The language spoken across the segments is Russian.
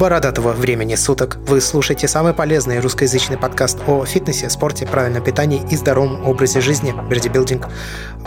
бородатого времени суток. Вы слушаете самый полезный русскоязычный подкаст о фитнесе, спорте, правильном питании и здоровом образе жизни «Бердибилдинг».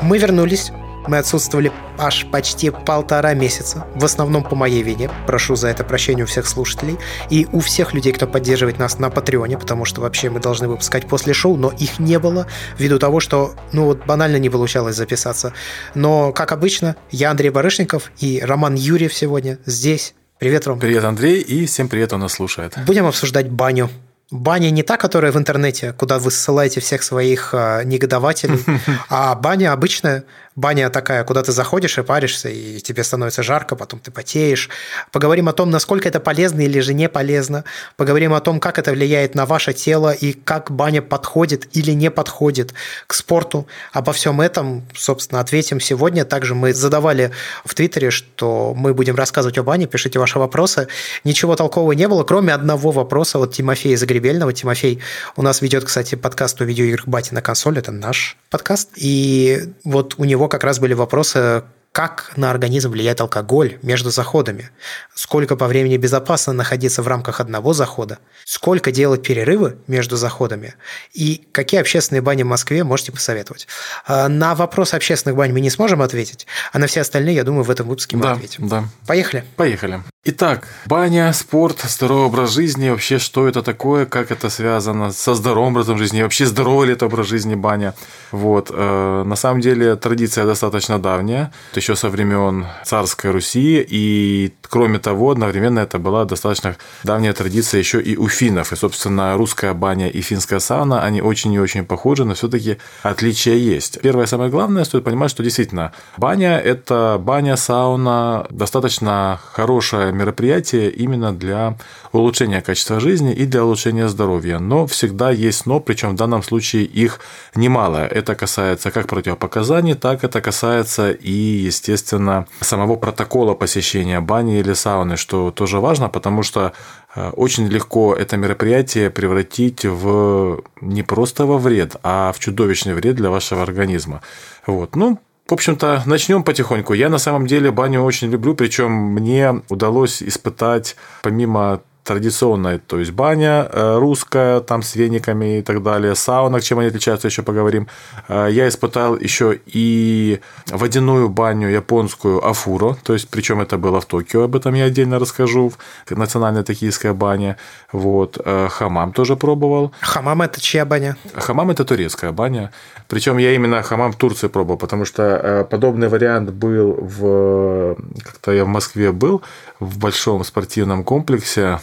Мы вернулись. Мы отсутствовали аж почти полтора месяца, в основном по моей вине. Прошу за это прощения у всех слушателей и у всех людей, кто поддерживает нас на Патреоне, потому что вообще мы должны выпускать после шоу, но их не было ввиду того, что, ну вот банально не получалось записаться. Но, как обычно, я Андрей Барышников и Роман Юрьев сегодня здесь Привет, Ром. Привет, Андрей, и всем привет, кто нас слушает. Будем обсуждать баню. Баня не та, которая в интернете, куда вы ссылаете всех своих э, негодователей, а баня обычная, баня такая, куда ты заходишь и паришься, и тебе становится жарко, потом ты потеешь. Поговорим о том, насколько это полезно или же не полезно. Поговорим о том, как это влияет на ваше тело и как баня подходит или не подходит к спорту. Обо всем этом, собственно, ответим сегодня. Также мы задавали в Твиттере, что мы будем рассказывать о бане, пишите ваши вопросы. Ничего толкового не было, кроме одного вопроса от Тимофея Загребельного. Тимофей у нас ведет, кстати, подкаст о видеоиграх «Бати на консоль», это наш подкаст. И вот у него него как раз были вопросы, как на организм влияет алкоголь между заходами, сколько по времени безопасно находиться в рамках одного захода, сколько делать перерывы между заходами и какие общественные бани в Москве можете посоветовать. А, на вопрос общественных бань мы не сможем ответить, а на все остальные, я думаю, в этом выпуске мы да, ответим. Да. Поехали. Поехали. Итак, баня, спорт, здоровый образ жизни, вообще что это такое, как это связано со здоровым образом жизни, вообще здоровый ли это образ жизни баня. Вот. Э, на самом деле традиция достаточно давняя, еще со времен царской Руси, и кроме того, одновременно это была достаточно давняя традиция еще и у финнов. И, собственно, русская баня и финская сауна, они очень и очень похожи, но все-таки отличия есть. Первое, самое главное, стоит понимать, что действительно баня – это баня, сауна, достаточно хорошая мероприятие именно для улучшения качества жизни и для улучшения здоровья. Но всегда есть но, причем в данном случае их немало. Это касается как противопоказаний, так это касается и, естественно, самого протокола посещения бани или сауны, что тоже важно, потому что э, очень легко это мероприятие превратить в не просто во вред, а в чудовищный вред для вашего организма. Вот. Ну, в общем-то, начнем потихоньку. Я на самом деле баню очень люблю, причем мне удалось испытать, помимо традиционная, то есть баня э, русская, там с вениками и так далее, сауна, чем они отличаются, еще поговорим. Э, я испытал еще и водяную баню японскую Афуро, то есть, причем это было в Токио, об этом я отдельно расскажу, национальная токийская баня. Вот. Э, хамам тоже пробовал. Хамам это чья баня? Хамам это турецкая баня. Причем я именно хамам в Турции пробовал, потому что подобный вариант был в... Как-то я в Москве был, в большом спортивном комплексе,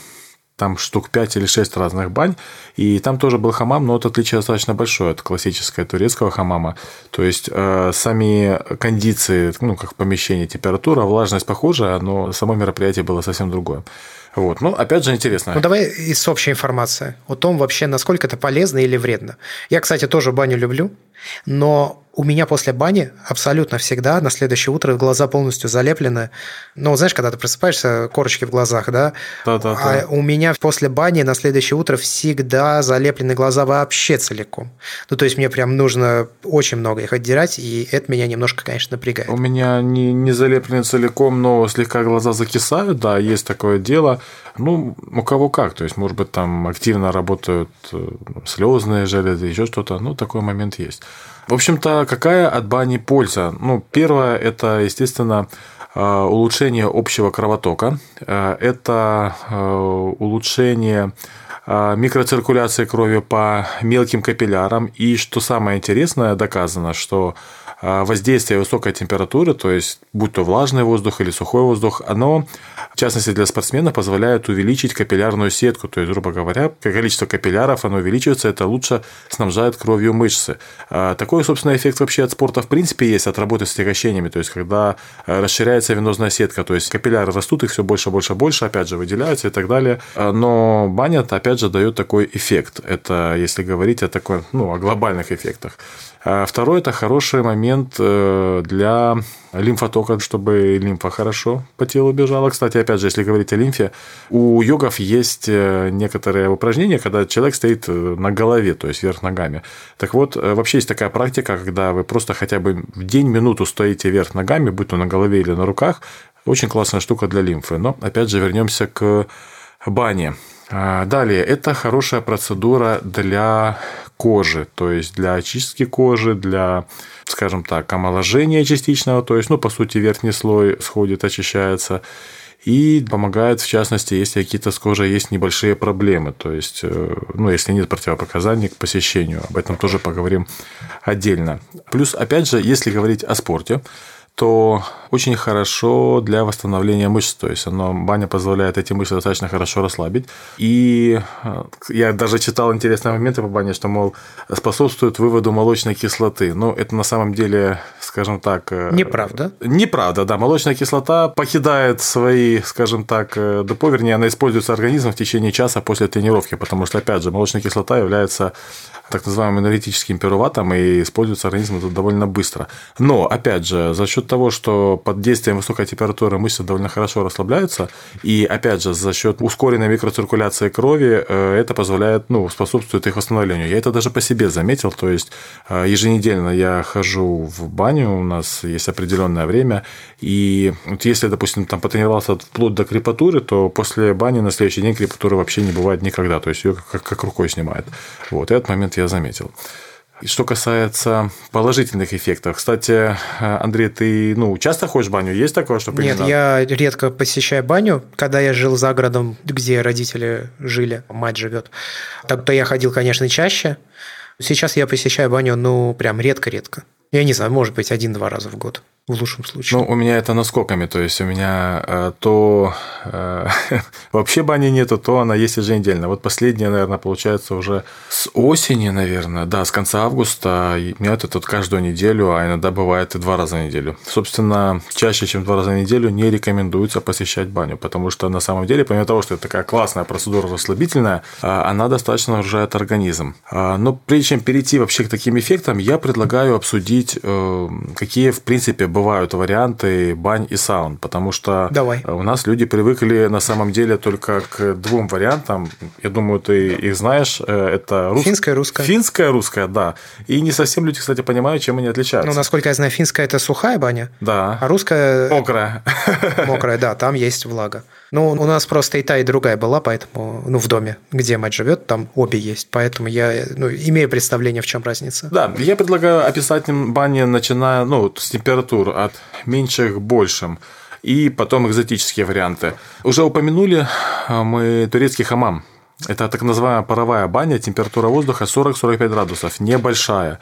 там штук 5 или 6 разных бань, и там тоже был хамам, но это отличие достаточно большое от классического турецкого хамама. То есть э, сами кондиции, ну, как помещение, температура, влажность похожая, но само мероприятие было совсем другое. Вот. Ну, опять же, интересно. Ну, давай из общей информации о том вообще, насколько это полезно или вредно. Я, кстати, тоже баню люблю, но у меня после бани абсолютно всегда на следующее утро глаза полностью залеплены. Ну, знаешь, когда ты просыпаешься, корочки в глазах, да? Да, да, да. А у меня после бани на следующее утро всегда залеплены глаза вообще целиком. Ну, то есть мне прям нужно очень много их отдирать, и это меня немножко, конечно, напрягает. У меня не, не залеплены целиком, но слегка глаза закисают, да, есть такое дело. Ну, у кого как, то есть, может быть, там активно работают э, слезные железы, еще что-то, ну, такой момент есть. В общем-то, какая от бани польза? Ну, первое, это, естественно, э, улучшение общего кровотока, э, это улучшение микроциркуляции крови по мелким капиллярам. И что самое интересное, доказано, что воздействие высокой температуры, то есть будь то влажный воздух или сухой воздух, оно в частности для спортсмена, позволяет увеличить капиллярную сетку. То есть, грубо говоря, количество капилляров оно увеличивается, это лучше снабжает кровью мышцы. А, такой, собственно, эффект вообще от спорта в принципе есть, от работы с отягощениями. То есть, когда а, расширяется венозная сетка, то есть капилляры растут, их все больше, больше, больше, опять же, выделяются и так далее. А, но баня, опять же, дает такой эффект. Это если говорить о такой, ну, о глобальных эффектах. А второй – это хороший момент э, для лимфотока, чтобы лимфа хорошо по телу бежала. Кстати, опять же, если говорить о лимфе, у йогов есть э, некоторые упражнения, когда человек стоит э, на голове, то есть вверх ногами. Так вот, вообще есть такая практика, когда вы просто хотя бы в день минуту стоите вверх ногами, будь то на голове или на руках. Очень классная штука для лимфы. Но, опять же, вернемся к бане. А, далее, это хорошая процедура для кожи, то есть для очистки кожи, для, скажем так, омоложения частичного, то есть, ну, по сути, верхний слой сходит, очищается, и помогает, в частности, если какие-то с кожей есть небольшие проблемы, то есть, э, ну, если нет противопоказаний к посещению, об этом тоже поговорим отдельно. Плюс, опять же, если говорить о спорте, то очень хорошо для восстановления мышц. То есть оно, баня позволяет эти мышцы достаточно хорошо расслабить. И э, я даже читал интересные моменты по бане, что, мол, способствует выводу молочной кислоты. Но это на самом деле, скажем так... Э, Неправда. Неправда, да. Молочная кислота покидает свои, скажем так, э, депо, вернее, она используется организмом в течение часа после тренировки, потому что, опять же, молочная кислота является так называемым энергетическим пируватом и используется организмом довольно быстро. Но, опять же, за счет того, что под действием высокой температуры мышцы довольно хорошо расслабляются, и, опять же, за счет ускоренной микроциркуляции крови э, это позволяет, ну, способствует их восстановлению. Я это даже по себе заметил, то есть э, еженедельно я хожу в баню, у нас есть определенное время, и вот если, допустим, там потренировался вплоть до крепатуры, то после бани на следующий день крепатуры вообще не бывает никогда, то есть ее как рукой снимает. Вот, этот момент я заметил. И что касается положительных эффектов. Кстати, Андрей, ты ну, часто ходишь в баню? Есть такое, что Нет, я редко посещаю баню. Когда я жил за городом, где родители жили, мать живет, так то я ходил, конечно, чаще. Сейчас я посещаю баню, ну, прям редко-редко. Я не знаю, может быть, один-два раза в год в лучшем случае. Ну, у меня это наскоками, то есть у меня э, то э, вообще бани нету, то она есть еженедельно. Вот последняя, наверное, получается уже с осени, наверное, да, с конца августа. У меня это тут каждую неделю, а иногда бывает и два раза в неделю. Собственно, чаще, чем два раза в неделю не рекомендуется посещать баню, потому что на самом деле, помимо того, что это такая классная процедура расслабительная, э, она достаточно нагружает организм. Но прежде чем перейти вообще к таким эффектам, я предлагаю обсудить, какие, в принципе, бывают бывают варианты бань и саун, потому что Давай. у нас люди привыкли на самом деле только к двум вариантам. Я думаю, ты их знаешь. Э, это рус... финская, русская. Финская, русская, да. И не совсем люди, кстати, понимают, чем они отличаются. Ну, насколько я знаю, финская – это сухая баня, да. а русская… Мокрая. Мокрая, да, там есть влага. Ну, у нас просто и та, и другая была, поэтому, ну, в доме, где мать живет, там обе есть. Поэтому я ну, имею представление, в чем разница. Да, я предлагаю описать бани, начиная ну, с температур от меньших к большим и потом экзотические варианты. Уже упомянули а, мы турецкий хамам. Это так называемая паровая баня, температура воздуха 40-45 градусов, небольшая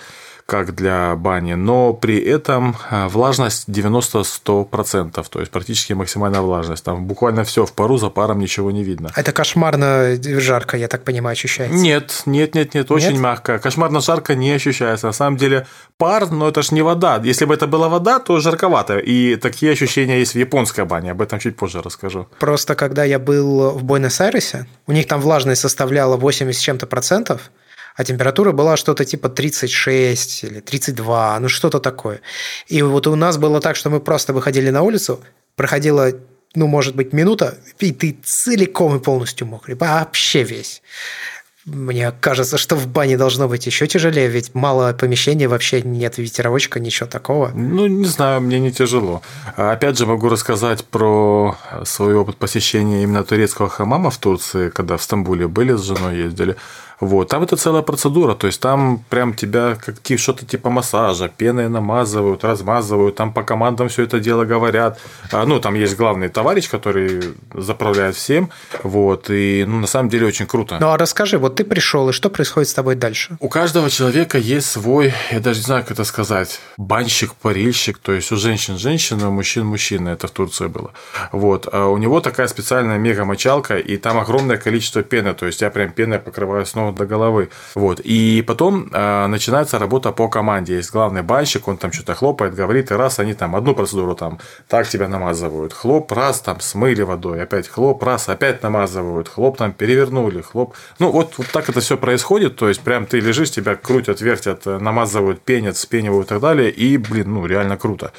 как для бани, но при этом а, влажность 90-100%, то есть практически максимальная влажность. Там буквально все в пару, за паром ничего не видно. Это кошмарно жарко, я так понимаю, ощущается? Нет, нет, нет, нет, очень нет? мягко. Кошмарно жарко не ощущается. На самом деле пар, но это ж не вода. Если бы это была вода, то жарковато. И такие ощущения есть в японской бане, об этом чуть позже расскажу. Просто когда я был в Буэнос-Айресе, у них там влажность составляла 80 с чем-то процентов, а температура была что-то типа 36 или 32, ну что-то такое. И вот у нас было так, что мы просто выходили на улицу, проходила ну, может быть, минута, и ты целиком и полностью мокрый, вообще весь. Мне кажется, что в бане должно быть еще тяжелее, ведь мало помещения, вообще нет ветеровочка, ничего такого. Ну, не знаю, мне не тяжело. Опять же, могу рассказать про свой опыт посещения именно турецкого хамама в Турции, когда в Стамбуле были с женой, ездили. Вот. Там это целая процедура, то есть там прям тебя как что-то типа массажа, пеной намазывают, размазывают, там по командам все это дело говорят. А, ну, там есть главный товарищ, который заправляет всем, вот, и ну, на самом деле очень круто. Ну, а расскажи, вот ты пришел, и что происходит с тобой дальше? У каждого человека есть свой, я даже не знаю, как это сказать, банщик, парильщик, то есть у женщин женщина, у мужчин мужчина, это в Турции было. Вот. А у него такая специальная мега-мочалка, и там огромное количество пены, то есть я прям пеной покрываю снова ног до головы. Вот. И потом э, начинается работа по команде. Есть главный банщик, он там что-то хлопает, говорит, и раз они там одну процедуру там так тебя намазывают, хлоп, раз там смыли водой, опять хлоп, раз, опять намазывают, хлоп там перевернули, хлоп. Ну, вот, вот так это все происходит, то есть прям ты лежишь, тебя крутят, вертят, намазывают, пенят, спенивают и так далее, и, блин, ну, реально круто.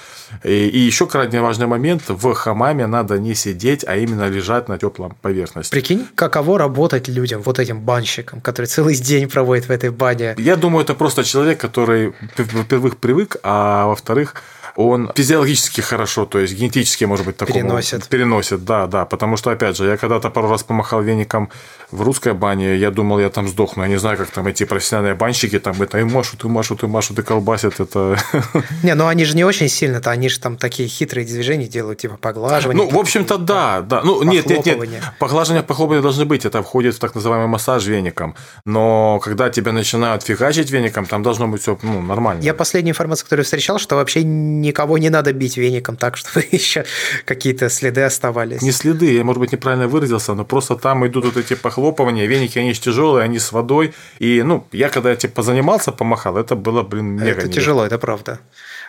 И, и еще крайне важный момент, в хамаме надо не сидеть, а именно лежать на теплом поверхности. Прикинь, каково работать людям, вот этим банщикам, которые целый день проводят в этой бане. Я думаю, это просто человек, который, во-первых, привык, а во-вторых, он физиологически хорошо, то есть генетически, может быть, такому переносит. Переносит, да, да. Потому что, опять же, я когда-то пару раз помахал веником в русской бане, я думал, я там сдохну. Я не знаю, как там эти профессиональные банщики там это и машут, и машут, и машут, и колбасят. Это... Не, ну они же не очень сильно-то, они же там такие хитрые движения делают, типа поглаживание. Ну, в общем-то, да, да. Ну, нет, нет, нет. Поглаживания, похлопывания должны быть. Это входит в так называемый массаж веником. Но когда тебя начинают фигачить веником, там должно быть все ну, нормально. Я последнюю информацию, которую встречал, что вообще никого не надо бить веником так, чтобы еще какие-то следы оставались. Не следы, я, может быть, неправильно выразился, но просто там идут вот эти похлопывания, веники, они же тяжелые, они с водой. И, ну, я когда типа позанимался, помахал, это было, блин, мега Это тяжело, это правда.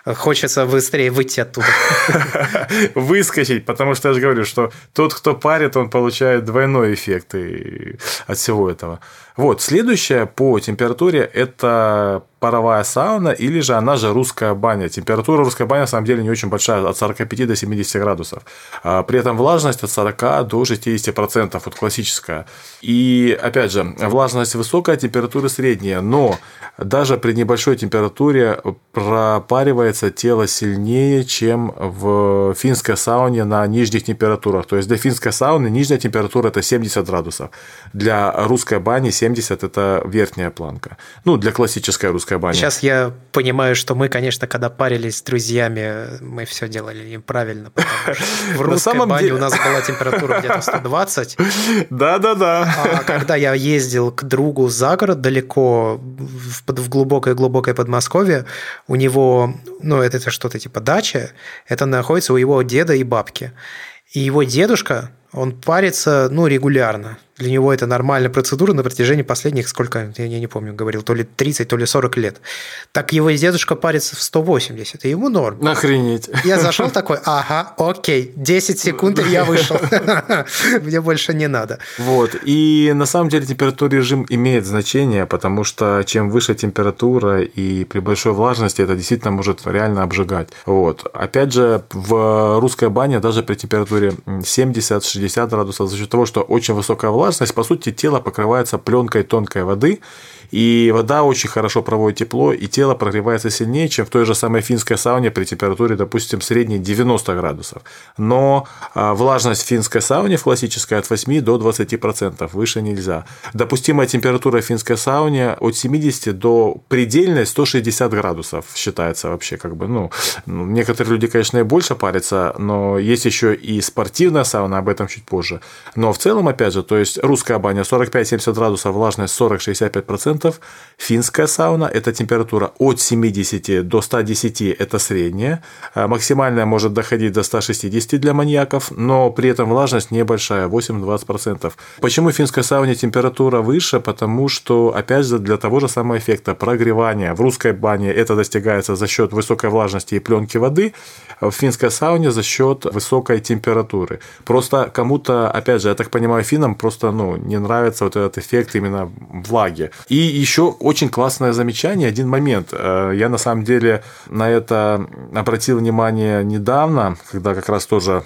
Хочется быстрее выйти оттуда. Выскочить, потому что я же говорю, что тот, кто парит, он получает двойной эффект от всего этого. Вот, следующее по температуре – это паровая сауна или же она же русская баня. Температура русской бани на самом деле не очень большая, от 45 до 70 градусов. А при этом влажность от 40 до 60%, вот классическая. И опять же, влажность высокая, температура средняя, но даже при небольшой температуре пропаривается тело сильнее, чем в финской сауне на нижних температурах. То есть для финской сауны нижняя температура это 70 градусов. Для русской бани 70 это верхняя планка. Ну, для классической русской бани. Сейчас я понимаю, что мы, конечно, когда парились с друзьями, мы все делали неправильно. В русской бане у нас была температура где-то 120. Да-да-да. А когда я ездил к другу за город далеко, в глубокое-глубокое Подмосковье, у него, ну, это, это что-то типа дача, это находится у его деда и бабки. И его дедушка, он парится, ну, регулярно. Для него это нормальная процедура на протяжении последних, сколько, я не помню, говорил, то ли 30, то ли 40 лет. Так его дедушка парится в 180, и ему норм. Охренеть. Я зашел такой, ага, окей, 10 секунд, и я вышел. Мне больше не надо. Вот. И на самом деле температурный режим имеет значение, потому что чем выше температура и при большой влажности, это действительно может реально обжигать. Вот. Опять же, в русской бане даже при температуре 70-60 градусов, за счет того, что очень высокая влажность, влажность, по сути, тело покрывается пленкой тонкой воды, и вода очень хорошо проводит тепло, и тело прогревается сильнее, чем в той же самой финской сауне при температуре, допустим, средней 90 градусов. Но а, влажность в финской сауне в классической от 8 до 20%, выше нельзя. Допустимая температура в финской сауне от 70 до предельной 160 градусов считается вообще как бы, ну, некоторые люди, конечно, и больше парятся, но есть еще и спортивная сауна, об этом чуть позже. Но в целом, опять же, то есть русская баня 45-70 градусов, влажность 40-65%, градусов. Финская сауна – это температура от 70 до 110 – это средняя. А максимальная может доходить до 160 для маньяков, но при этом влажность небольшая – 8-20%. Почему в финской сауне температура выше? Потому что, опять же, для того же самого эффекта прогревания. В русской бане это достигается за счет высокой влажности и пленки воды, в финской сауне за счет высокой температуры. Просто кому-то, опять же, я так понимаю, финнам просто ну, не нравится вот этот эффект именно влаги. И еще очень классное замечание, один момент. Э, я на самом деле на это обратил внимание недавно, когда как раз тоже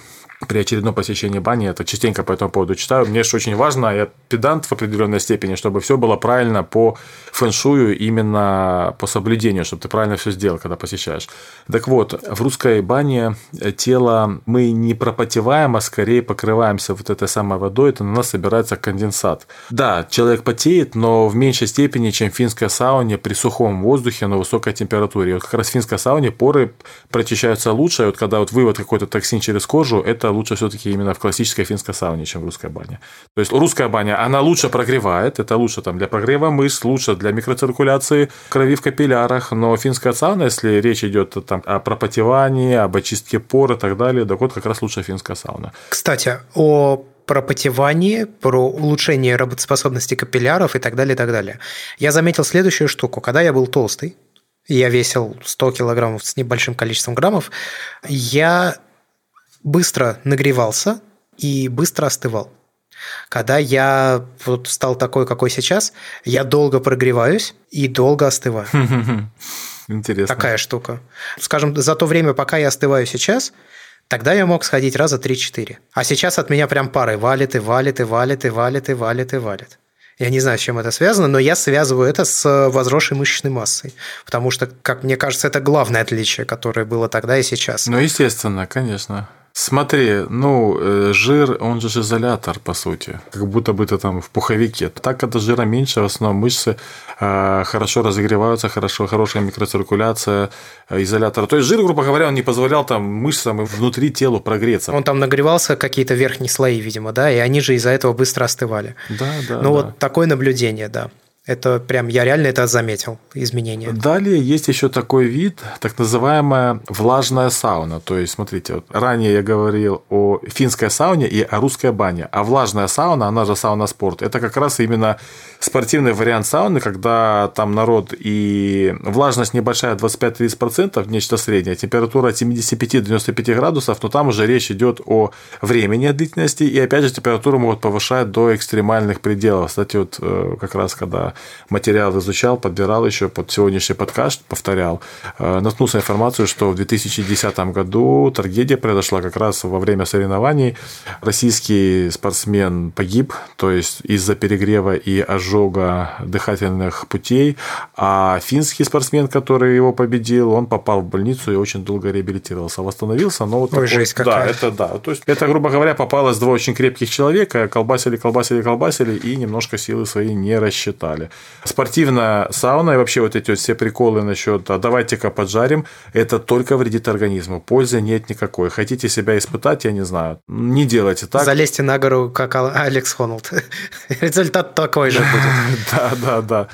при очередном посещении бани, это частенько по этому поводу читаю. Мне же очень важно, я педант в определенной степени, чтобы все было правильно по фэншую, именно по соблюдению, чтобы ты правильно все сделал, когда посещаешь. Так вот, в русской бане тело мы не пропотеваем, а скорее покрываемся вот этой самой водой, это на нас собирается конденсат. Да, человек потеет, но в меньшей степени, чем в финской сауне при сухом воздухе на высокой температуре. И вот как раз в финской сауне поры прочищаются лучше, и вот когда вот вывод какой-то токсин через кожу, это лучше все-таки именно в классической финской сауне, чем в русской бане. То есть русская баня, она лучше прогревает, это лучше там для прогрева мышц, лучше для микроциркуляции крови в капиллярах, но финская сауна, если речь идет там о пропотевании, об очистке пор и так далее, так вот как раз лучше финская сауна. Кстати, о пропотевание, про улучшение работоспособности капилляров и так далее, и так далее. Я заметил следующую штуку. Когда я был толстый, я весил 100 килограммов с небольшим количеством граммов, я быстро нагревался и быстро остывал. Когда я вот стал такой, какой сейчас, я долго прогреваюсь и долго остываю. Интересно. Такая штука. Скажем, за то время, пока я остываю сейчас, тогда я мог сходить раза 3-4. А сейчас от меня прям парой валит и валит и валит и валит и валит и валит. Я не знаю, с чем это связано, но я связываю это с возросшей мышечной массой. Потому что, как мне кажется, это главное отличие, которое было тогда и сейчас. Ну, естественно, конечно. Смотри, ну, э, жир, он же изолятор, по сути. Как будто бы ты там в пуховике. Так, когда жира меньше, в основном мышцы э, хорошо разогреваются, хорошо, хорошая микроциркуляция э, изолятора. То есть жир, грубо говоря, он не позволял там мышцам внутри тела прогреться. Он там нагревался какие-то верхние слои, видимо, да, и они же из-за этого быстро остывали. Да, да. Ну, да. вот такое наблюдение, да. Это прям, я реально это заметил, изменения. Далее есть еще такой вид, так называемая влажная сауна. То есть, смотрите, вот ранее я говорил о финской сауне и о русской бане. А влажная сауна, она же сауна спорт, это как раз именно спортивный вариант сауны, когда там народ и влажность небольшая, 25-30%, нечто среднее, температура от 75-95 градусов, но там уже речь идет о времени, длительности, и опять же температуру могут повышать до экстремальных пределов. Кстати, вот э, как раз когда материал изучал, подбирал еще под сегодняшний подкаст, повторял, э, наткнулся на информацию, что в 2010 году трагедия произошла как раз во время соревнований. Российский спортсмен погиб, то есть из-за перегрева и ожога дыхательных путей, а финский спортсмен, который его победил, он попал в больницу и очень долго реабилитировался, восстановился, но вот Ой, такой, жесть какая. да, это да, то есть это, грубо говоря, попалось два очень крепких человека, колбасили, колбасили, колбасили и немножко силы свои не рассчитали. Спортивная сауна и вообще вот эти вот все приколы насчет а давайте-ка поджарим, это только вредит организму, пользы нет никакой. Хотите себя испытать, я не знаю, не делайте так. Залезьте на гору, как Алекс Хонолд. Результат такой же будет. Да, да, да.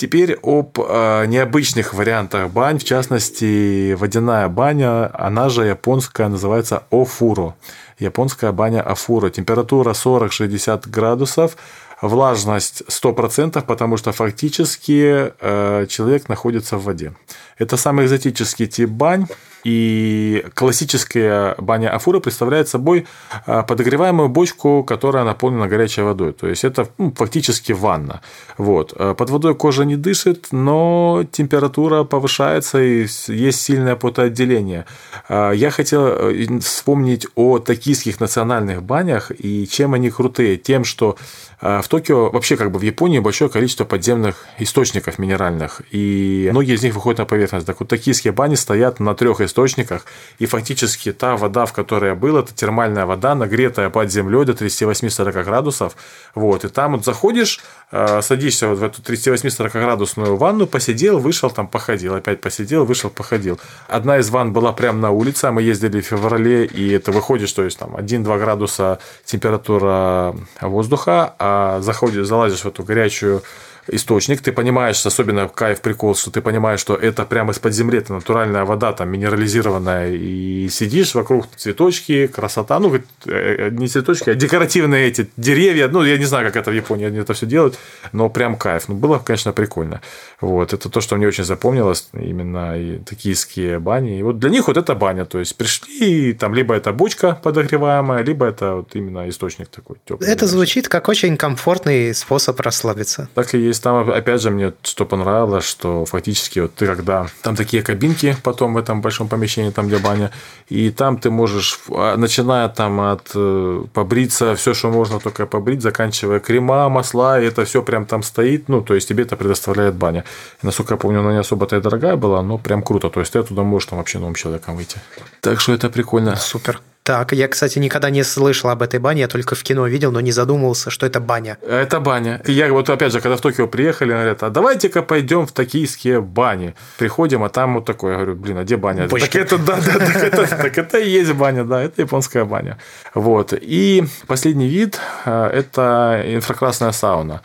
Теперь об э, необычных вариантах бань, в частности, водяная баня, она же японская, называется офуро. Японская баня офуро. Температура 40-60 градусов, влажность 100%, потому что фактически э, человек находится в воде. Это самый экзотический тип бань. И классическая баня Афура представляет собой э, подогреваемую бочку, которая наполнена горячей водой. То есть это ну, фактически ванна. Вот. Э, под водой кожа не дышит, но температура повышается и есть сильное потоотделение. Э, я хотел вспомнить о токийских национальных банях и чем они крутые. Тем, что в Токио, вообще как бы в Японии большое количество подземных источников минеральных, и многие из них выходят на поверхность. Так вот, токийские бани стоят на трех источниках, и фактически та вода, в которой я был, это термальная вода, нагретая под землей до 38-40 градусов. Вот, и там вот заходишь, садишься вот в эту 38-40 градусную ванну, посидел, вышел, там походил, опять посидел, вышел, походил. Одна из ванн была прямо на улице, а мы ездили в феврале, и это выходит, что есть там 1-2 градуса температура воздуха, а заходишь, залазишь в эту горячую источник, ты понимаешь, особенно кайф, прикол, что ты понимаешь, что это прямо из-под земли, это натуральная вода, там, минерализированная, и сидишь вокруг цветочки, красота, ну, э, не цветочки, а декоративные эти деревья, ну, я не знаю, как это в Японии они это все делают, но прям кайф, ну, было, конечно, прикольно, вот, это то, что мне очень запомнилось, именно и токийские бани, и вот для них вот это баня, то есть пришли, там, либо это бочка подогреваемая, либо это вот именно источник такой теплый. Это звучит как очень комфортный способ расслабиться. Так и есть есть там, опять же, мне что понравилось, что фактически вот ты когда... Там такие кабинки потом в этом большом помещении, там где баня, и там ты можешь, а, начиная там от э, побриться, все, что можно только побрить, заканчивая крема, масла, и это все прям там стоит, ну, то есть тебе это предоставляет баня. И, насколько я помню, она не особо-то и дорогая была, но прям круто, то есть ты оттуда можешь там вообще новым человеком выйти. Так что это прикольно. Супер. Так, я, кстати, никогда не слышал об этой бане, я только в кино видел, но не задумывался, что это баня. Это баня. Я вот опять же, когда в Токио приехали, говорят, а давайте-ка пойдем в токийские бани. Приходим, а там вот такое, я говорю, блин, а где баня? Бочки. Так это, да, да, так это, так это и есть баня, да, это японская баня. Вот. И последний вид – это инфракрасная сауна.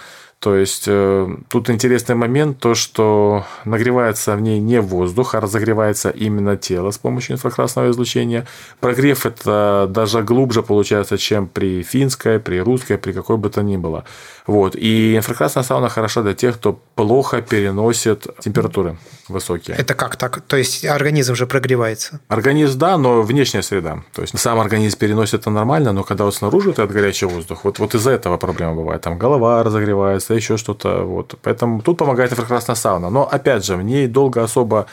То есть э, тут интересный момент, то, что нагревается в ней не воздух, а разогревается именно тело с помощью инфракрасного излучения. Прогрев это даже глубже получается, чем при финской, при русской, при какой бы то ни было. Вот. И инфракрасная сауна хороша для тех, кто плохо переносит температуры высокие. Это как так? То есть организм же прогревается? Организм, да, но внешняя среда. То есть сам организм переносит это нормально, но когда вот снаружи это горячий воздух, вот, вот из-за этого проблема бывает. Там голова разогревается, еще что-то. Вот. Поэтому тут помогает инфракрасная сауна. Но опять же, в ней долго особо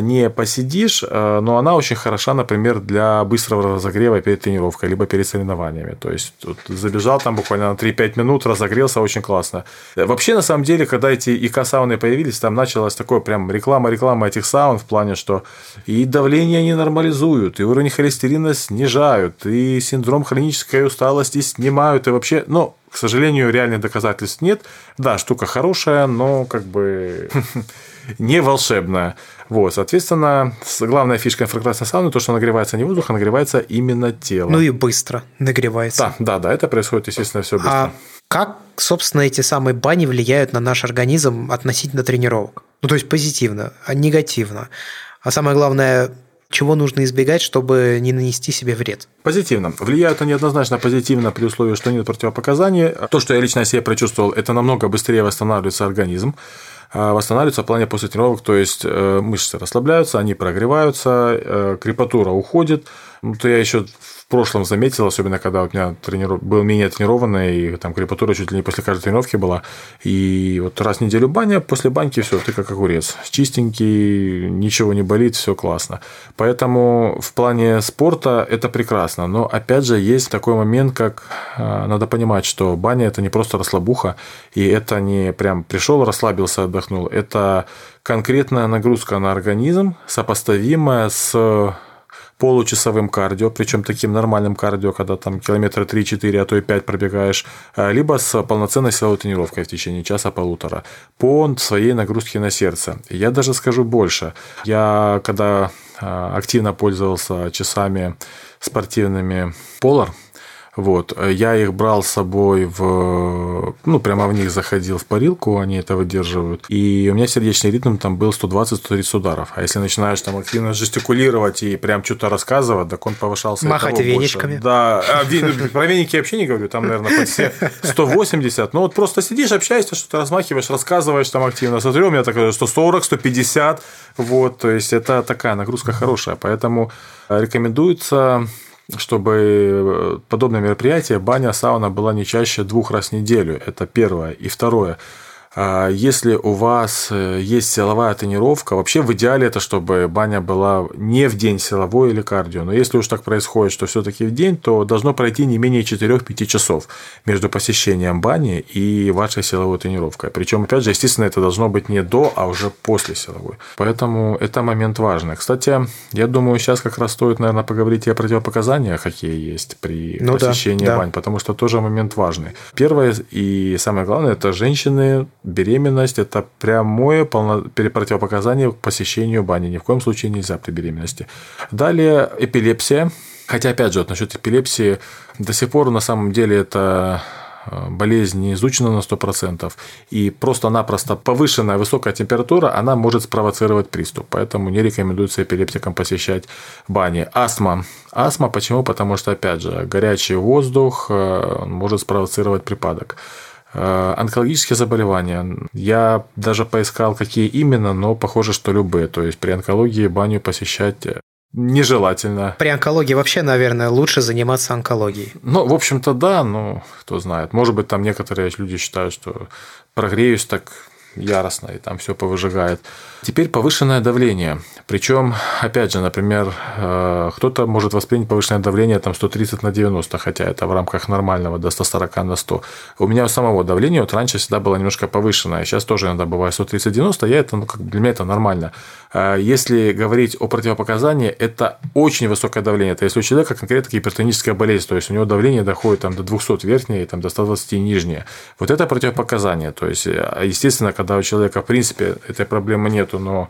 не посидишь, э, но она очень хороша, например, для быстрого разогрева перед тренировкой, либо перед соревнованиями. То есть, тут забежал там буквально на 3-5 минут, разогрелся, очень классно. Вообще, на самом деле, когда эти ИК-сауны появились, там началась такое прям реклама-реклама этих саун в плане, что и давление они нормализуют, и уровень холестерина снижают, и синдром хронической усталости снимают, и вообще, ну, к сожалению, реальных доказательств нет. Да, штука хорошая, но как бы не волшебная. Вот, соответственно, главная фишка инфракрасной сауны то, что нагревается не воздух, а нагревается именно тело. Ну и быстро нагревается. Да, да, да, это происходит, естественно, все быстро. А как, собственно, эти самые бани влияют на наш организм относительно тренировок? Ну, то есть позитивно, а негативно. А самое главное, чего нужно избегать, чтобы не нанести себе вред? Позитивно. Влияют они однозначно позитивно при условии, что нет противопоказаний. То, что я лично себе прочувствовал, это намного быстрее восстанавливается организм. А, восстанавливаются в плане после тренировок, то есть э, мышцы расслабляются, они прогреваются, э, крепатура уходит. Ну, то я еще прошлом заметил, особенно когда у меня трениров... был менее тренированный, и там крепатура чуть ли не после каждой тренировки была. И вот раз в неделю баня, после баньки все, ты как огурец. Чистенький, ничего не болит, все классно. Поэтому в плане спорта это прекрасно. Но опять же, есть такой момент, как а, надо понимать, что баня это не просто расслабуха, и это не прям пришел, расслабился, отдохнул. Это конкретная нагрузка на организм, сопоставимая с получасовым кардио, причем таким нормальным кардио, когда там километра 3-4, а то и 5 пробегаешь, а, либо с полноценной силовой тренировкой в течение часа-полутора по своей нагрузке на сердце. Я даже скажу больше. Я когда а, активно пользовался часами спортивными Polar, вот. Я их брал с собой в... Ну, прямо в них заходил в парилку, они это выдерживают. И у меня сердечный ритм там был 120-130 ударов. А если начинаешь там активно жестикулировать и прям что-то рассказывать, так он повышался. Махать веничками. Больше. Да. А, про веники я вообще не говорю. Там, наверное, под все 180. Ну, вот просто сидишь, общаешься, что-то размахиваешь, рассказываешь там активно. Смотрю, у меня так 140, 150. Вот. То есть, это такая нагрузка хорошая. Поэтому рекомендуется чтобы э, подобное мероприятие, баня, сауна была не чаще двух раз в неделю. Это первое. И второе. А если у вас э, есть силовая тренировка, вообще в идеале это, чтобы баня была не в день силовой или кардио. Но если уж так происходит, что все-таки в день, то должно пройти не менее 4-5 часов между посещением бани и вашей силовой тренировкой. Причем, опять же, естественно, это должно быть не до, а уже после силовой. Поэтому это момент важный. Кстати, я думаю, сейчас как раз стоит, наверное, поговорить и о противопоказаниях, какие есть при ну посещении да, да. бань, потому что тоже момент важный. Первое и самое главное – это женщины беременность – это прямое полно... противопоказание к посещению бани. Ни в коем случае нельзя при беременности. Далее эпилепсия. Хотя, опять же, вот насчет эпилепсии, до сих пор на самом деле это э, болезнь не изучена на 100%, и просто-напросто повышенная высокая температура, она может спровоцировать приступ, поэтому не рекомендуется эпилептикам посещать бани. Астма. Астма почему? Потому что, опять же, горячий воздух э, может спровоцировать припадок. Э, онкологические заболевания. Я даже поискал, какие именно, но похоже, что любые. То есть при онкологии баню посещать э, нежелательно. При онкологии вообще, наверное, лучше заниматься онкологией. Ну, в общем-то, да, но кто знает. Может быть, там некоторые люди считают, что прогреюсь так яростно и там все повыжигает. Теперь повышенное давление. Причем, опять же, например, э, кто-то может воспринять повышенное давление там 130 на 90, хотя это в рамках нормального до 140 на 100. У меня у самого давление вот раньше всегда было немножко повышенное, сейчас тоже иногда бывает 130-90, я это, ну, как для меня это нормально. А если говорить о противопоказании, это очень высокое давление. Это если у человека конкретно гипертоническая болезнь, то есть у него давление доходит там, до 200 верхнее там, до 120 нижнее. Вот это противопоказание. То есть, естественно, когда у человека, в принципе, этой проблемы нету, но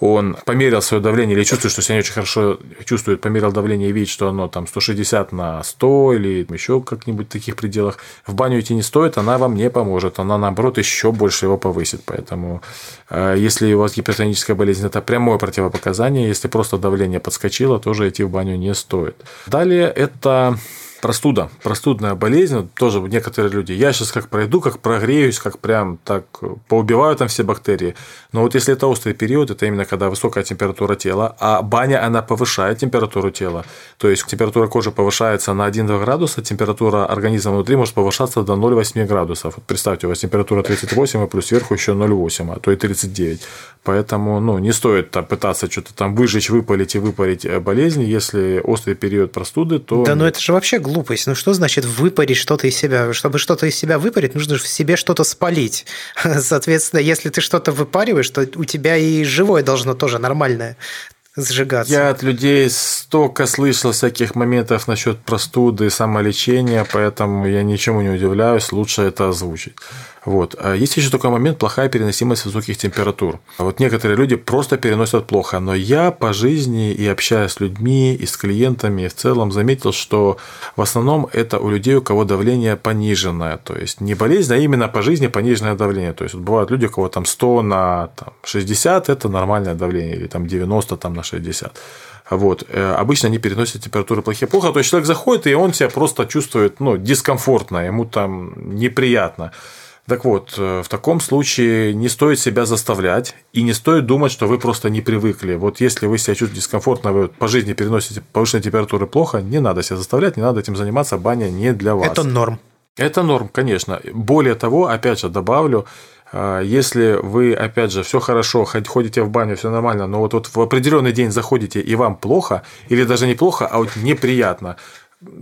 он померил свое давление или чувствует, что себя не очень хорошо чувствует, померил давление и видит, что оно там 160 на 100 или еще как-нибудь в таких пределах, в баню идти не стоит, она вам не поможет, она наоборот еще больше его повысит. Поэтому э, если у вас гипертоническая болезнь, это прямое противопоказание, если просто давление подскочило, тоже идти в баню не стоит. Далее это простуда, простудная болезнь, тоже некоторые люди, я сейчас как пройду, как прогреюсь, как прям так поубиваю там все бактерии. Но вот если это острый период, это именно когда высокая температура тела, а баня, она повышает температуру тела. То есть температура кожи повышается на 1-2 градуса, температура организма внутри может повышаться до 0,8 градусов. Вот представьте, у вас температура 38, и плюс сверху еще 0,8, а то и 39. Поэтому ну, не стоит там, пытаться что-то там выжечь, выпалить и выпарить э, болезнь. Если острый период простуды, то... Да, но это же вообще глупость. Ну что значит выпарить что-то из себя? Чтобы что-то из себя выпарить, нужно же в себе что-то спалить. Соответственно, если ты что-то выпариваешь, то у тебя и живое должно тоже нормальное сжигаться. Я от людей столько слышал всяких моментов насчет простуды, самолечения, поэтому я ничему не удивляюсь, лучше это озвучить. Вот. А есть еще такой момент – плохая переносимость высоких температур. Вот некоторые люди просто переносят плохо, но я по жизни и общаясь с людьми, и с клиентами, и в целом заметил, что в основном это у людей, у кого давление пониженное. То есть не болезнь, а именно по жизни пониженное давление. То есть вот бывают люди, у кого там 100 на там, 60 – это нормальное давление, или там 90 там, на 60. Вот. Э, обычно они переносят температуру плохие плохо. То есть человек заходит, и он себя просто чувствует ну, дискомфортно, ему там неприятно. Так вот, э, в таком случае не стоит себя заставлять и не стоит думать, что вы просто не привыкли. Вот если вы себя чувствуете дискомфортно, вы по жизни переносите повышенные температуры плохо, не надо себя заставлять, не надо этим заниматься, баня не для вас. Это норм. Это норм, конечно. Более того, опять же, добавлю, э, если вы, опять же, все хорошо, ходите в баню, все нормально, но вот, вот в определенный день заходите и вам плохо, или даже не плохо, а вот неприятно,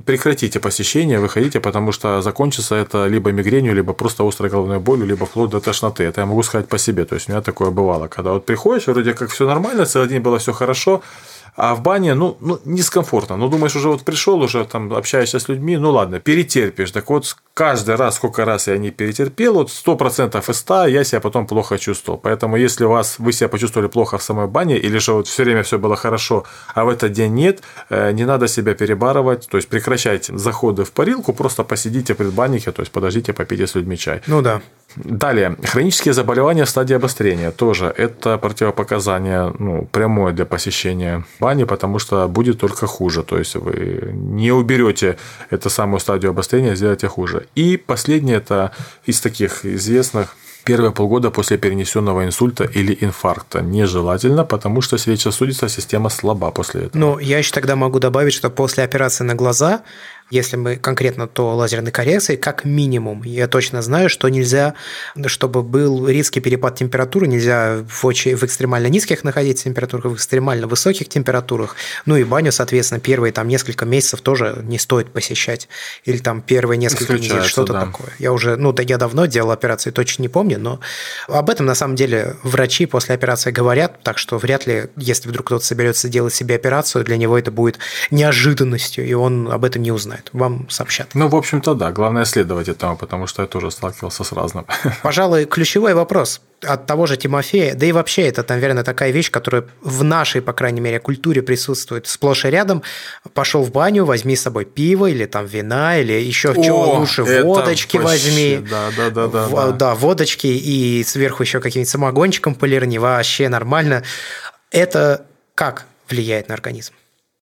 прекратите посещение, выходите, потому что закончится это либо мигренью, либо просто острой головной болью, либо вплоть до тошноты. Это я могу сказать по себе. То есть у меня такое бывало, когда вот приходишь, вроде как все нормально, целый день было все хорошо, а в бане, ну, ну, дискомфортно. Ну, думаешь, уже вот пришел, уже там общаешься с людьми, ну ладно, перетерпишь. Так вот, каждый раз, сколько раз я не перетерпел, вот 100% из 100 я себя потом плохо чувствовал. Поэтому, если у вас, вы себя почувствовали плохо в самой бане, или же вот все время все было хорошо, а в этот день нет, э, не надо себя перебарывать, то есть прекращайте заходы в парилку, просто посидите в предбаннике, то есть подождите, попейте с людьми чай. Ну да. Далее, хронические заболевания в стадии обострения тоже это противопоказание ну, прямое для посещения бани, потому что будет только хуже. То есть вы не уберете эту самую стадию обострения, сделаете хуже. И последнее это из таких известных первые полгода после перенесенного инсульта или инфаркта. Нежелательно, потому что сердечно-сосудистая система слаба после этого. Ну, я еще тогда могу добавить, что после операции на глаза если мы конкретно, то лазерной коррекции, как минимум. Я точно знаю, что нельзя, чтобы был резкий перепад температуры, нельзя в, очень, в экстремально низких находиться температурах, в экстремально высоких температурах. Ну и баню, соответственно, первые там несколько месяцев тоже не стоит посещать. Или там первые несколько недель, что-то да. такое. Я уже, ну да, я давно делал операции, точно не помню, но об этом на самом деле врачи после операции говорят, так что вряд ли, если вдруг кто-то соберется делать себе операцию, для него это будет неожиданностью, и он об этом не узнает знает, вам сообщат. Ну, в общем-то, да. Главное следовать этому, потому что я тоже сталкивался с разным. Пожалуй, ключевой вопрос от того же Тимофея, да и вообще это, наверное, такая вещь, которая в нашей, по крайней мере, культуре присутствует сплошь и рядом. Пошел в баню, возьми с собой пиво или там вина, или еще О, чего лучше, водочки вообще, возьми. Да, да, да, да, в, да. Да, водочки и сверху еще каким-нибудь самогончиком полирни, вообще нормально. Это как влияет на организм?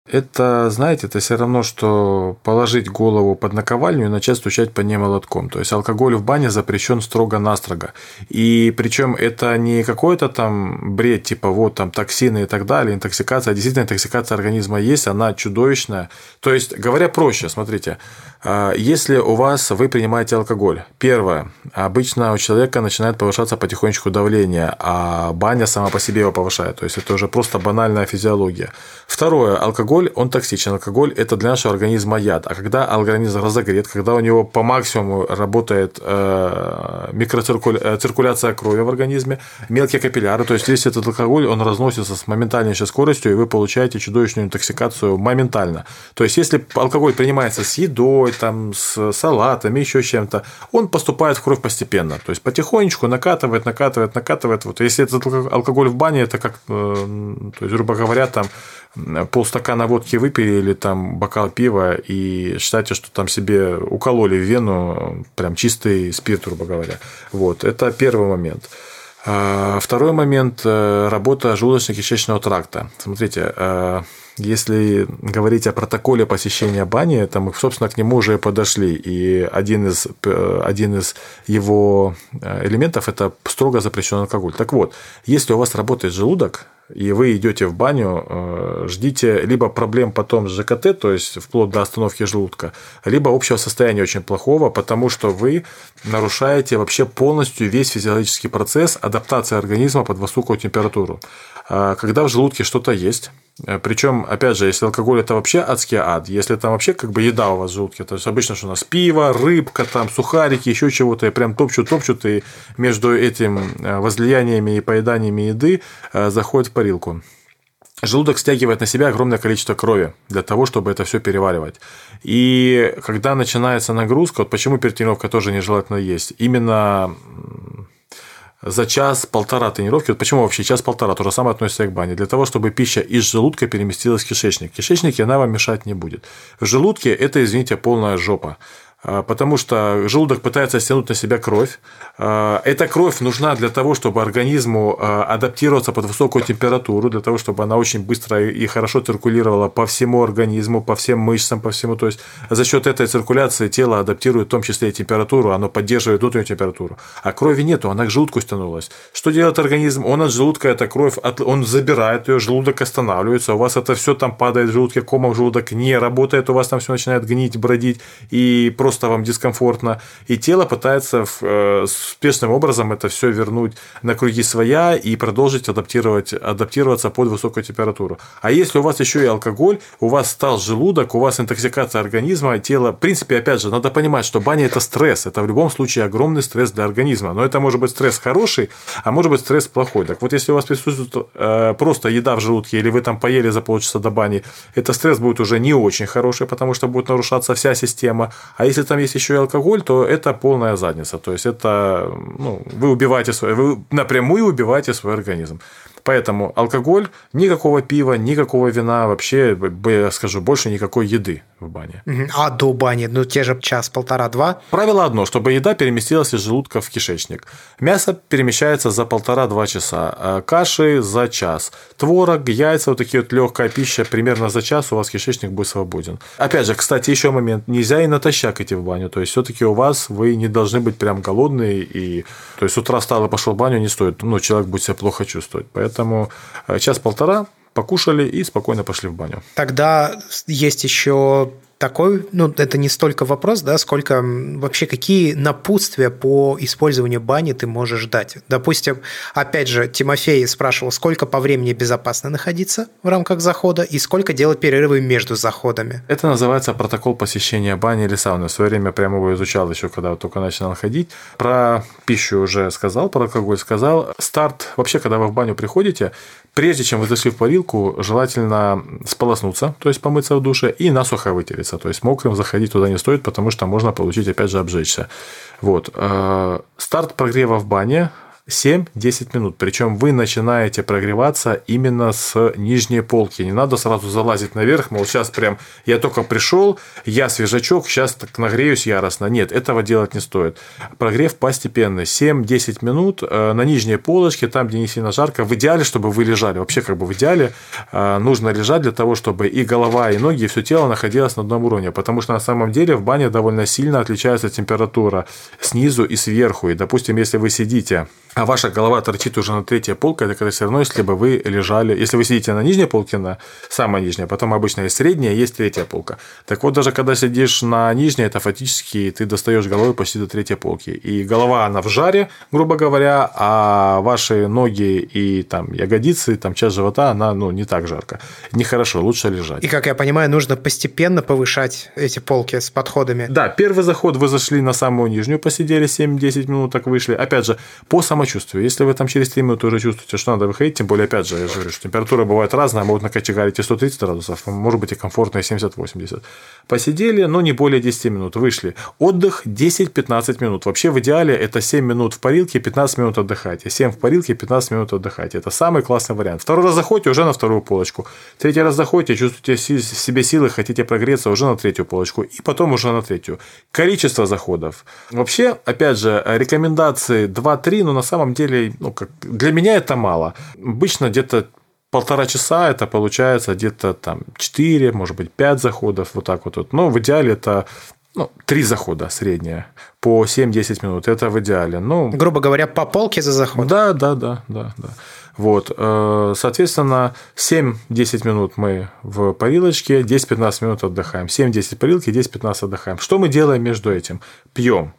Это, знаете, это все равно, что положить голову под наковальню и начать стучать по ней молотком. То есть алкоголь в бане запрещен строго-настрого. И причем это не какой-то там бред, типа вот там токсины и так далее, интоксикация. Действительно, интоксикация организма есть, она чудовищная. То есть, говоря проще, смотрите, если у вас вы принимаете алкоголь, первое, обычно у человека начинает повышаться потихонечку давление, а баня сама по себе его повышает. То есть это уже просто банальная физиология. Второе, алкоголь, он токсичен. Алкоголь – это для нашего организма яд. А когда организм разогрет, когда у него по максимуму работает э, микроциркуляция крови в организме, мелкие капилляры, то есть весь этот алкоголь, он разносится с моментальнейшей скоростью, и вы получаете чудовищную интоксикацию моментально. То есть если алкоголь принимается с едой, кашей, там, с салатами, еще чем-то, он поступает в кровь постепенно. То есть потихонечку накатывает, накатывает, накатывает. Вот если этот алкоголь в бане, это как, э, то есть, грубо говоря, там полстакана водки выпили или там бокал пива и считайте, что там себе укололи в вену прям чистый спирт, грубо говоря. Вот, это первый момент. А, второй момент э, – работа желудочно-кишечного тракта. Смотрите, э, если говорить о протоколе посещения бани, то мы, собственно, к нему уже подошли. И один из, э, один из его элементов – это строго запрещенный алкоголь. Так вот, если у вас работает желудок, и вы идете в баню, э, ждите либо проблем потом с ЖКТ, то есть вплоть до остановки желудка, либо общего состояния очень плохого, потому что вы нарушаете вообще полностью весь физиологический процесс адаптации организма под высокую температуру. А когда в желудке что-то есть, Э, Причем, опять же, если алкоголь это вообще адский ад, если там вообще как бы еда у вас в желудке, то есть обычно что у нас пиво, рыбка, там сухарики, еще чего-то, и прям топчут, топчут, и между этим э, возлияниями и поеданиями еды э, заходит в парилку. Желудок стягивает на себя огромное количество крови для того, чтобы это все переваривать. И когда начинается нагрузка, вот почему перед тренировкой тоже нежелательно есть, именно за час-полтора тренировки, вот почему вообще час-полтора, то же самое относится и к бане, для того, чтобы пища из желудка переместилась в кишечник. В кишечнике она вам мешать не будет. В желудке это, извините, полная жопа. А, потому что желудок пытается стянуть на себя кровь. А, эта кровь нужна для того, чтобы организму а, адаптироваться под высокую температуру, для того, чтобы она очень быстро и хорошо циркулировала по всему организму, по всем мышцам, по всему. То есть за счет этой циркуляции тело адаптирует в том числе и температуру, оно поддерживает внутреннюю температуру. А крови нету, она к желудку стянулась. Что делает организм? Он от желудка эта кровь, он забирает ее, желудок останавливается, у вас это все там падает в желудке, комом желудок не работает, у вас там все начинает гнить, бродить, и просто просто вам дискомфортно, и тело пытается э, спешным образом это все вернуть на круги своя и продолжить адаптировать, адаптироваться под высокую температуру. А если у вас еще и алкоголь, у вас стал желудок, у вас интоксикация организма, тело, в принципе, опять же, надо понимать, что баня это стресс, это в любом случае огромный стресс для организма, но это может быть стресс хороший, а может быть стресс плохой. Так вот, если у вас присутствует э, просто еда в желудке, или вы там поели за полчаса до бани, это стресс будет уже не очень хороший, потому что будет нарушаться вся система. А если если там есть еще и алкоголь, то это полная задница. То есть это ну, вы убиваете свой, вы напрямую убиваете свой организм. Поэтому алкоголь, никакого пива, никакого вина, вообще, я скажу, больше никакой еды в бане. А до бани, ну те же час, полтора, два? Правило одно, чтобы еда переместилась из желудка в кишечник. Мясо перемещается за полтора-два часа, а каши за час. Творог, яйца, вот такие вот легкая пища, примерно за час у вас кишечник будет свободен. Опять же, кстати, еще момент, нельзя и натощак идти в баню, то есть все-таки у вас вы не должны быть прям голодные и то есть с утра встал и пошел в баню не стоит, ну человек будет себя плохо чувствовать, поэтому э, час-полтора покушали и спокойно пошли в баню. Тогда есть еще такой, ну, это не столько вопрос, да, сколько вообще какие напутствия по использованию бани ты можешь дать. Допустим, опять же, Тимофей спрашивал, сколько по времени безопасно находиться в рамках захода и сколько делать перерывы между заходами. Это называется протокол посещения бани или сауны. В свое время прямо его изучал еще, когда только начинал ходить. Про пищу уже сказал, про алкоголь сказал. Старт, вообще, когда вы в баню приходите, Прежде чем вы зашли в парилку, желательно сполоснуться, то есть помыться в душе, и насухо вытереться. То есть мокрым заходить туда не стоит, потому что можно получить, опять же, обжечься. Вот. Э, старт прогрева в бане 7-10 минут. Причем вы начинаете прогреваться именно с нижней полки. Не надо сразу залазить наверх, мол, сейчас прям я только пришел, я свежачок, сейчас так нагреюсь яростно. Нет, этого делать не стоит. Прогрев постепенный. 7-10 минут э, на нижней полочке, там, где не сильно жарко. В идеале, чтобы вы лежали. Вообще, как бы в идеале э, нужно лежать для того, чтобы и голова, и ноги, и все тело находилось на одном уровне. Потому что на самом деле в бане довольно сильно отличается температура снизу и сверху. И, допустим, если вы сидите а ваша голова торчит уже на третьей полке, это когда все равно, если бы вы лежали, если вы сидите на нижней полке, на самой нижней, потом обычно есть средняя, есть третья полка. Так вот, даже когда сидишь на нижней, это фактически ты достаешь головой почти до третьей полки. И голова, она в жаре, грубо говоря, а ваши ноги и там ягодицы, там часть живота, она ну, не так жарко. Нехорошо, лучше лежать. И, как я понимаю, нужно постепенно повышать эти полки с подходами. Да, первый заход вы зашли на самую нижнюю, посидели 7-10 минут, так вышли. Опять же, по самому самочувствие. Если вы там через 3 минуты уже чувствуете, что надо выходить, тем более, опять же, я же говорю, что температура бывает разная, могут накочегарить и 130 градусов, может быть и комфортно и 70-80. Посидели, но не более 10 минут, вышли. Отдых 10-15 минут. Вообще в идеале это 7 минут в парилке, 15 минут отдыхайте. 7 в парилке, 15 минут отдыхайте. Это самый классный вариант. Второй раз заходите уже на вторую полочку. Третий раз заходите, чувствуете в себе силы, хотите прогреться уже на третью полочку. И потом уже на третью. Количество заходов. Вообще, опять же, рекомендации 2-3, но на самом деле, ну, как, для меня это мало. Обычно где-то полтора часа это получается где-то там 4, может быть, 5 заходов, вот так вот. Но в идеале это ну, 3 захода среднее по 7-10 минут. Это в идеале. Ну, Грубо говоря, по полке за заход. Да, да, да, да, да. Вот, э, соответственно, 7-10 минут мы в парилочке, 10-15 минут отдыхаем. 7-10 парилки, 10-15 отдыхаем. Что мы делаем между этим? Пьем.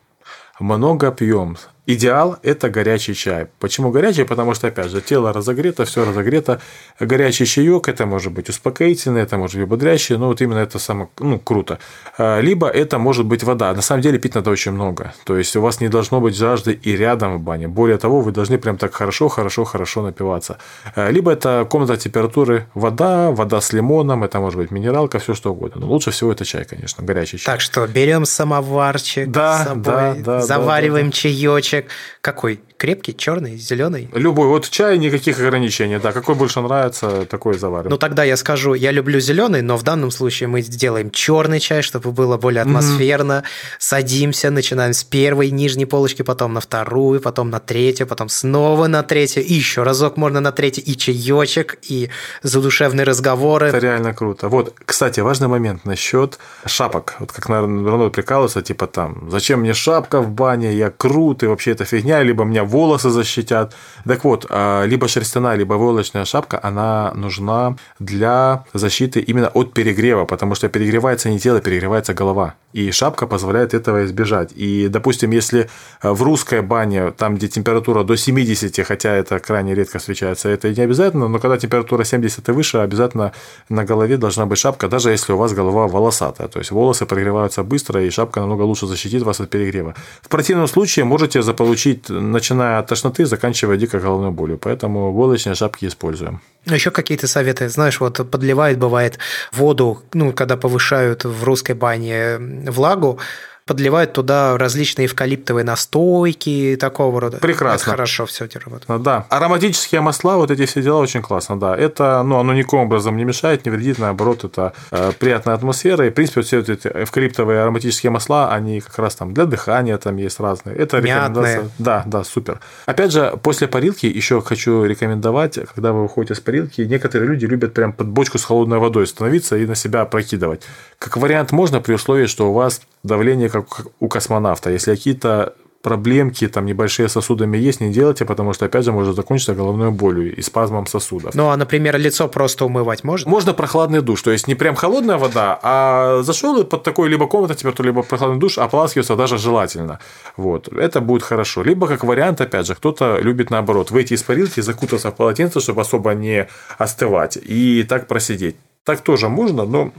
Много пьем. Идеал – это горячий чай. Почему горячий? Потому что, опять же, тело разогрето, все разогрето. Горячий чаек – это может быть успокоительный, это может быть бодрящий, но вот именно это самое ну, круто. А, либо это может быть вода. На самом деле пить надо очень много. То есть, у вас не должно быть жажды и рядом в бане. Более того, вы должны прям так хорошо, хорошо, хорошо напиваться. А, либо это комната температуры вода, вода с лимоном, это может быть минералка, все что угодно. Но лучше всего это чай, конечно, горячий чай. Так что берем самоварчик да, с собой, да, да, завариваем да, да. чаечек. Какой? Крепкий, черный, зеленый? Любой. Вот чай, никаких ограничений. Да, какой больше нравится, такой заварим. Ну, тогда я скажу, я люблю зеленый, но в данном случае мы сделаем черный чай, чтобы было более атмосферно. Mm-hmm. Садимся, начинаем с первой нижней полочки, потом на вторую, потом на третью, потом снова на третью, и еще разок можно на третью, и чаечек, и задушевные разговоры. Это реально круто. Вот, кстати, важный момент насчет шапок. Вот как, наверное, прикалывается, типа там, зачем мне шапка в бане, я крут, и вообще это фигня, либо меня волосы защитят. Так вот, а, либо шерстяная, либо войлочная шапка, она нужна для защиты именно от перегрева, потому что перегревается не тело, перегревается голова. И шапка позволяет этого избежать. И, допустим, если в русской бане, там, где температура до 70, хотя это крайне редко встречается, это не обязательно, но когда температура 70 и выше, обязательно на голове должна быть шапка, даже если у вас голова волосатая. То есть волосы прогреваются быстро, и шапка намного лучше защитит вас от перегрева. В противном случае можете заполучить, начиная от тошноты, заканчивая дико головной болью. Поэтому войлочные шапки используем. А Еще какие-то советы? Знаешь, вот подливает, бывает, воду, ну, когда повышают в русской бане влагу, подливают туда различные эвкалиптовые настойки такого рода. Прекрасно. Это хорошо все работает. Ну да. Ароматические масла, вот эти все дела очень классно, да. Это, ну, оно никаким образом не мешает, не вредит, наоборот, это э, приятная атмосфера. И, в принципе, все эти эвкалиптовые ароматические масла, они как раз там для дыхания там есть разные. Это рекомендация. Да, да, супер. Опять же, после парилки еще хочу рекомендовать, когда вы выходите с парилки, некоторые люди любят прям под бочку с холодной водой становиться и на себя прокидывать. Как вариант можно при условии, что у вас давление как у космонавта. Если какие-то проблемки там небольшие сосудами есть, не делайте, потому что, опять же, может закончиться головной болью и спазмом сосудов. Ну, а, например, лицо просто умывать можно? Можно прохладный душ, то есть не прям холодная вода, а зашел под такой либо комната температуру, либо прохладный душ, ополаскиваться даже желательно. Вот, это будет хорошо. Либо, как вариант, опять же, кто-то любит наоборот, выйти из парилки, закутаться в полотенце, чтобы особо не остывать, и так просидеть. Так тоже можно, но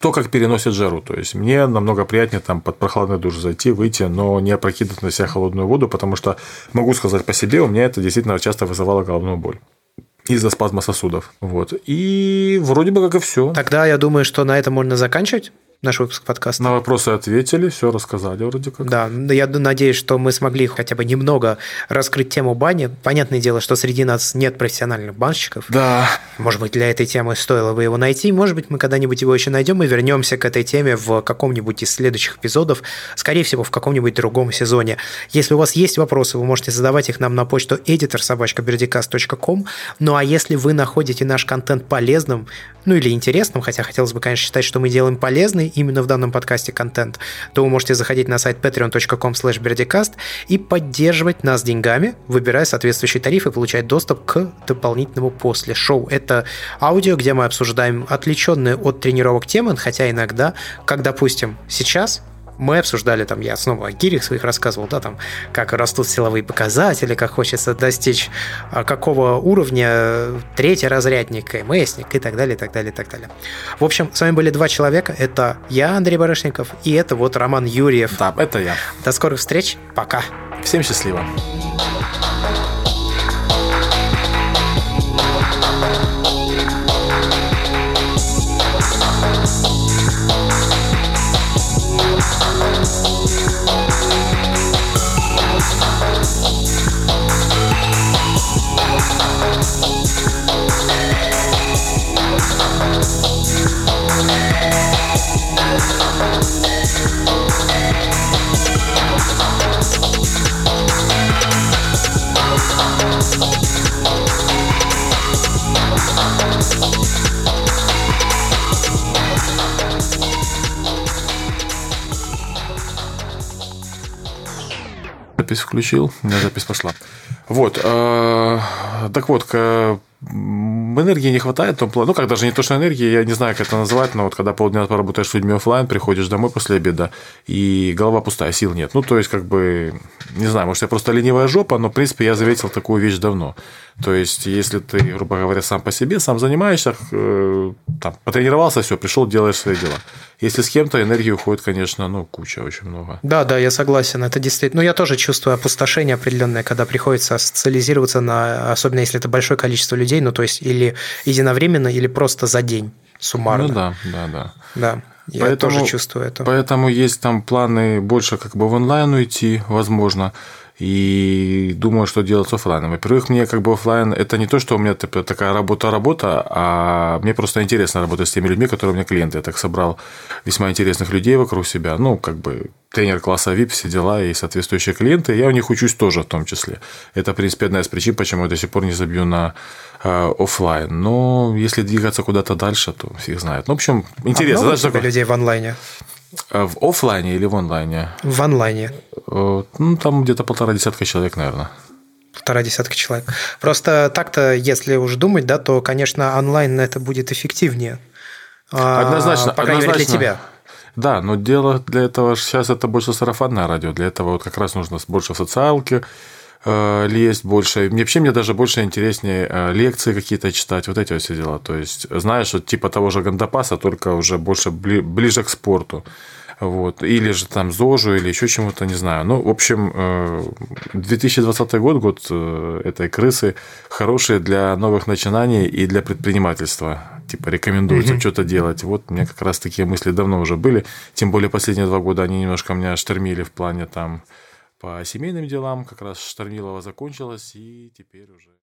то, как переносит жару. То есть мне намного приятнее там под прохладный душ зайти, выйти, но не опрокидывать на себя холодную воду, потому что могу сказать по себе, у меня это действительно часто вызывало головную боль из-за спазма сосудов. Вот. И вроде бы как и все. Тогда я думаю, что на этом можно заканчивать наш выпуск подкаста. На вопросы ответили, все рассказали вроде как. Да, я надеюсь, что мы смогли хотя бы немного раскрыть тему бани. Понятное дело, что среди нас нет профессиональных банщиков. Да. Может быть, для этой темы стоило бы его найти. Может быть, мы когда-нибудь его еще найдем и вернемся к этой теме в каком-нибудь из следующих эпизодов. Скорее всего, в каком-нибудь другом сезоне. Если у вас есть вопросы, вы можете задавать их нам на почту editor.sobachkaberdicast.com. Ну а если вы находите наш контент полезным, ну или интересным, хотя хотелось бы, конечно, считать, что мы делаем полезный именно в данном подкасте контент, то вы можете заходить на сайт patreon.com berdicast и поддерживать нас деньгами, выбирая соответствующий тариф и получать доступ к дополнительному после шоу. Это аудио, где мы обсуждаем отвлеченные от тренировок темы, хотя иногда, как, допустим, сейчас мы обсуждали, там, я снова о гирях своих рассказывал, да, там, как растут силовые показатели, как хочется достичь а, какого уровня третий разрядник, МСник и так далее, и так далее, и так далее. В общем, с вами были два человека. Это я, Андрей Барышников, и это вот Роман Юрьев. Да, это я. До скорых встреч. Пока. Всем счастливо. запись включил, у меня запись пошла. Вот, э, так вот, энергии не хватает, то, ну, как даже не то, что энергии, я не знаю, как это назвать, но вот когда полдня поработаешь с людьми офлайн, приходишь домой после обеда, и голова пустая, сил нет. Ну, то есть, как бы, не знаю, может, я просто ленивая жопа, но, в принципе, я заметил такую вещь давно. То есть, если ты, грубо говоря, сам по себе, сам занимаешься, э, там, потренировался, все, пришел, делаешь свои дела. Если с кем-то энергии уходит, конечно, ну, куча, очень много. Да, да, я согласен. Это действительно... Ну, я тоже чувствую опустошение определенное, когда приходится социализироваться, на... особенно если это большое количество людей, ну, то есть, или единовременно, или просто за день суммарно. Ну, да, да, да. Да. Я поэтому, тоже чувствую это. Поэтому есть там планы больше как бы в онлайн уйти, возможно и думаю, что делать с офлайном. Во-первых, мне как бы офлайн это не то, что у меня типа, такая работа-работа, а мне просто интересно работать с теми людьми, которые у меня клиенты. Я так собрал весьма интересных людей вокруг себя. Ну, как бы тренер класса VIP, все дела и соответствующие клиенты. Я у них учусь тоже в том числе. Это, в принципе, одна из причин, почему я до сих пор не забью на э, офлайн. Но если двигаться куда-то дальше, то фиг знает. Ну, в общем, интересно. А много да, людей в онлайне? Э, в офлайне или в онлайне? В онлайне. Э, ну, там где-то полтора десятка человек, наверное. Полтора десятка человек. Просто так-то, если уж думать, да, то, конечно, онлайн это будет эффективнее. А, однозначно. По крайней однозначно. мере, для тебя. Да, но дело для этого сейчас это больше сарафанное радио. Для этого вот как раз нужно больше социалки, Э, лезть больше. Мне вообще мне даже больше интереснее э, лекции какие-то читать, вот эти вот все дела. То есть, знаешь, вот типа того же Гандапаса, только уже больше ближе к спорту. Вот. Или же там ЗОЖу, или еще чему-то, не знаю. Ну, в общем, 2020 э, год, год этой крысы, хороший для новых начинаний и для предпринимательства. Типа рекомендуется угу. что-то делать. Вот у меня как раз такие мысли давно уже были. Тем более последние два года они немножко меня штормили в плане там по семейным делам как раз Штормилова закончилась, и теперь уже...